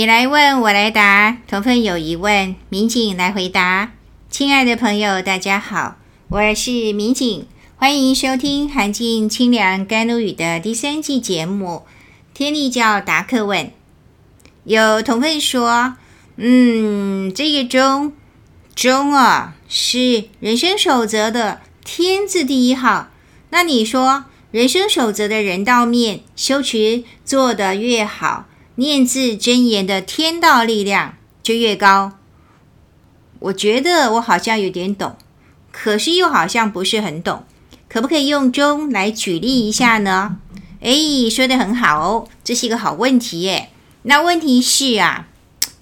你来问我来答，同奋有疑问，民警来回答。亲爱的朋友，大家好，我是民警，欢迎收听涵静清凉甘露雨的第三季节目《天帝教答客问》。有同奋说，嗯，这个忠忠啊，是人生守则的天字第一号。那你说，人生守则的人道面修持做得越好，念字真言的天道力量就越高。我觉得我好像有点懂，可是又好像不是很懂。可不可以用中来举例一下呢？哎，说得很好哦，这是一个好问题耶。那问题是啊，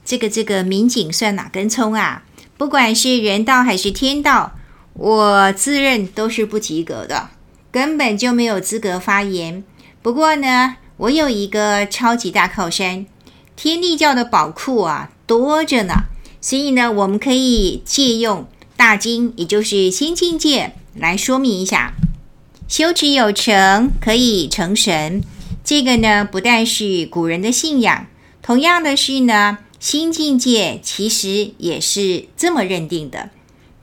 这个这个民警算哪根葱啊？不管是人道还是天道，我自认都是不及格的，根本就没有资格发言。不过呢，我有一个超级大靠山，天地教的宝库啊，多着呢。所以呢，我们可以借用大经，也就是新境界来说明一下：修持有成，可以成神。这个呢，不但是古人的信仰，同样的是呢，新境界其实也是这么认定的。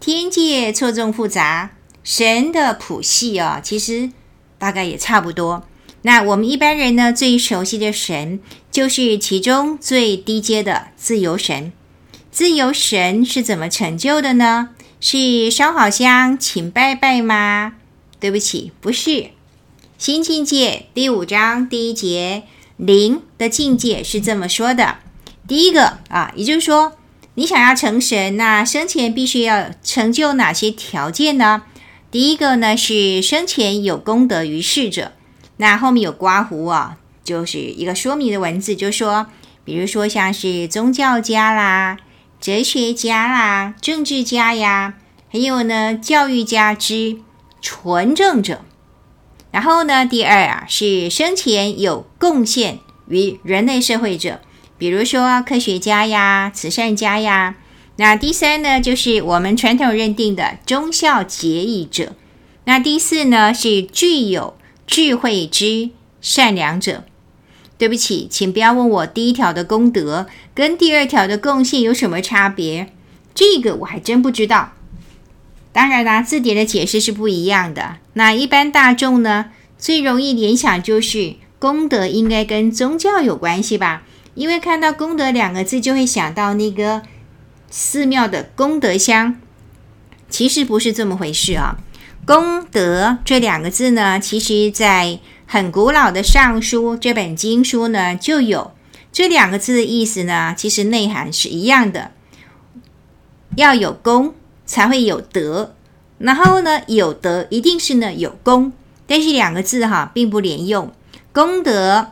天界错综复杂，神的谱系啊，其实大概也差不多。那我们一般人呢，最熟悉的神就是其中最低阶的自由神。自由神是怎么成就的呢？是烧好香请拜拜吗？对不起，不是。新境界第五章第一节灵的境界是这么说的：第一个啊，也就是说，你想要成神，那生前必须要成就哪些条件呢？第一个呢是生前有功德于世者。那后面有刮胡啊，就是一个说明的文字，就说，比如说像是宗教家啦、哲学家啦、政治家呀，还有呢教育家之纯正者。然后呢，第二啊是生前有贡献于人类社会者，比如说科学家呀、慈善家呀。那第三呢，就是我们传统认定的忠孝节义者。那第四呢，是具有智慧之善良者，对不起，请不要问我第一条的功德跟第二条的贡献有什么差别，这个我还真不知道。当然啦，字典的解释是不一样的。那一般大众呢，最容易联想就是功德应该跟宗教有关系吧？因为看到功德两个字，就会想到那个寺庙的功德箱。其实不是这么回事啊。功德这两个字呢，其实在很古老的《尚书》这本经书呢就有。这两个字的意思呢，其实内涵是一样的，要有功才会有德，然后呢，有德一定是呢有功，但是两个字哈并不连用，功德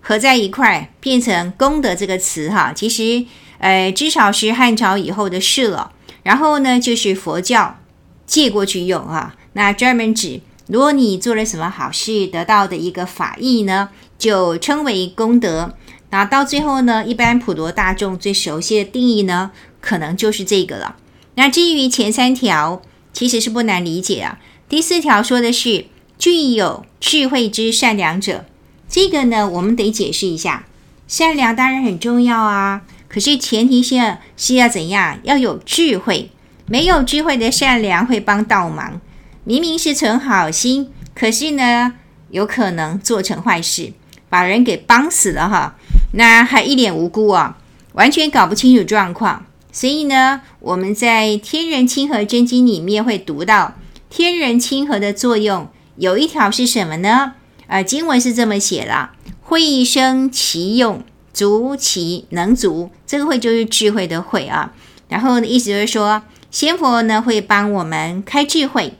合在一块变成功德这个词哈，其实呃至少是汉朝以后的事了。然后呢，就是佛教借过去用哈。那专门指，如果你做了什么好事，得到的一个法益呢，就称为功德。那到最后呢，一般普罗大众最熟悉的定义呢，可能就是这个了。那至于前三条，其实是不难理解啊。第四条说的是具有智慧之善良者，这个呢，我们得解释一下。善良当然很重要啊，可是前提下是要怎样？要有智慧，没有智慧的善良会帮倒忙。明明是存好心，可是呢，有可能做成坏事，把人给帮死了哈。那还一脸无辜啊，完全搞不清楚状况。所以呢，我们在《天人亲和真经》里面会读到，天人亲和的作用有一条是什么呢？啊，经文是这么写了：慧生其用，足其能足。这个慧就是智慧的慧啊。然后的意思就是说，仙佛呢会帮我们开智慧。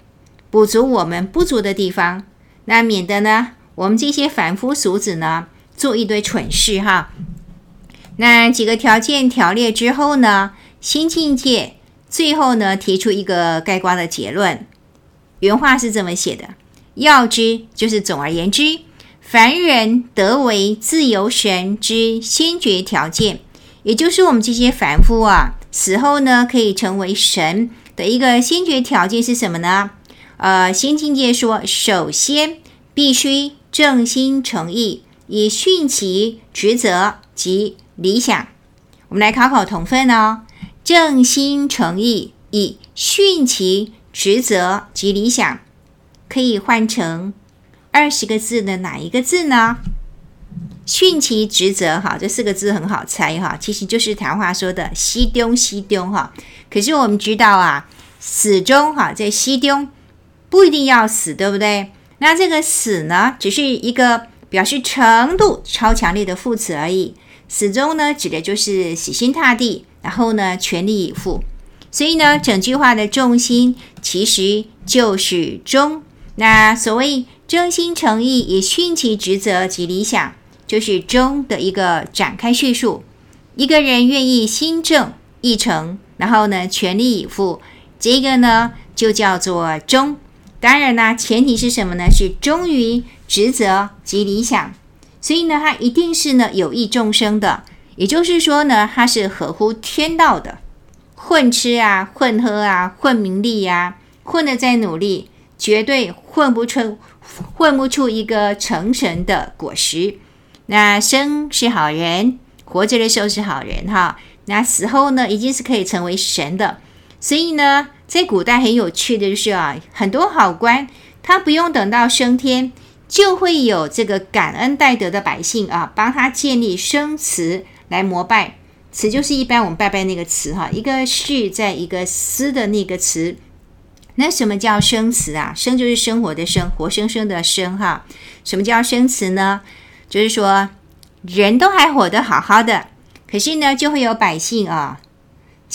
补足我们不足的地方，那免得呢，我们这些凡夫俗子呢，做一堆蠢事哈。那几个条件条列之后呢，新境界最后呢，提出一个概括的结论。原话是这么写的：要知就是总而言之，凡人得为自由神之先决条件，也就是我们这些凡夫啊，死后呢，可以成为神的一个先决条件是什么呢？呃，心境界说，首先必须正心诚意，以训其职责及理想我们来考考同分哦。正心诚意，以训其职责及理想，可以换成二十个字的哪一个字呢？训其职责，哈，这四个字很好猜哈，其实就是台话说的“西东西东”哈。可是我们知道啊，始终哈，在西东不一定要死，对不对？那这个死呢，只是一个表示程度超强烈的副词而已。死忠呢，指的就是死心塌地，然后呢，全力以赴。所以呢，整句话的重心其实就是忠。那所谓真心诚意，以殉其职责及理想。就是忠的一个展开叙述，一个人愿意心正意诚，然后呢，全力以赴，这个呢就叫做忠。当然呢，前提是什么呢？是忠于职责及理想。所以呢，他一定是呢有益众生的，也就是说呢，他是合乎天道的。混吃啊，混喝啊，混名利呀，混的再努力，绝对混不出混不出一个成神的果实。那生是好人，活着的时候是好人哈。那死后呢，已经是可以成为神的。所以呢，在古代很有趣的就是啊，很多好官他不用等到升天，就会有这个感恩戴德的百姓啊，帮他建立生祠来膜拜。祠就是一般我们拜拜那个祠哈，一个序在一个司的那个祠。那什么叫生祠啊？生就是生活的生，活生生的生哈。什么叫生祠呢？就是说，人都还活得好好的，可是呢，就会有百姓啊，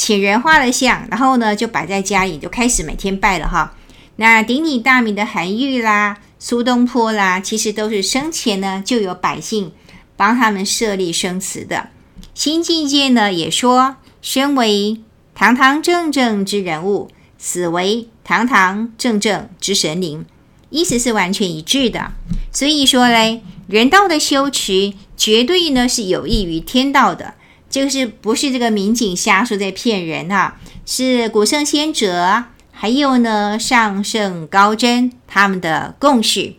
请人画了像，然后呢，就摆在家里，就开始每天拜了哈。那鼎鼎大名的韩愈啦、苏东坡啦，其实都是生前呢就有百姓帮他们设立生祠的。新境界呢也说，身为堂堂正正之人物，死为堂堂正正之神灵，意思是完全一致的。所以说嘞。人道的修持绝对呢是有益于天道的，这个是不是这个民警瞎说在骗人啊？是古圣先哲，还有呢上圣高真他们的共识。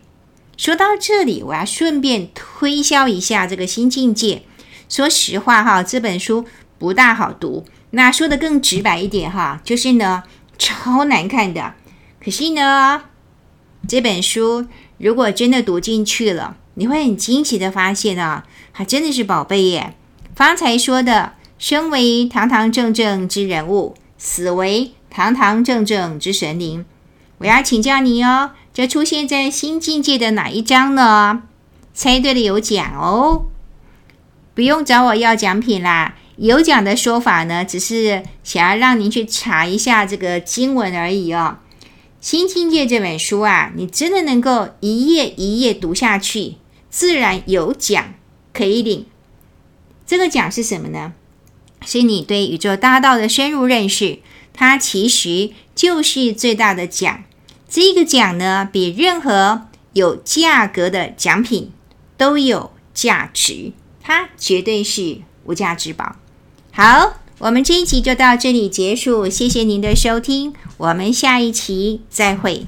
说到这里，我要顺便推销一下这个新境界。说实话哈，这本书不大好读。那说的更直白一点哈，就是呢超难看的。可是呢，这本书如果真的读进去了。你会很惊奇的发现啊，还真的是宝贝耶！方才说的，生为堂堂正正之人物，死为堂堂正正之神灵。我要请教你哦，这出现在新境界的哪一章呢？猜对了有奖哦，不用找我要奖品啦。有奖的说法呢，只是想要让您去查一下这个经文而已哦。新境界这本书啊，你真的能够一页一页读下去。自然有奖可以领，这个奖是什么呢？是你对宇宙大道的深入认识，它其实就是最大的奖。这个奖呢，比任何有价格的奖品都有价值，它绝对是无价之宝。好，我们这一集就到这里结束，谢谢您的收听，我们下一期再会。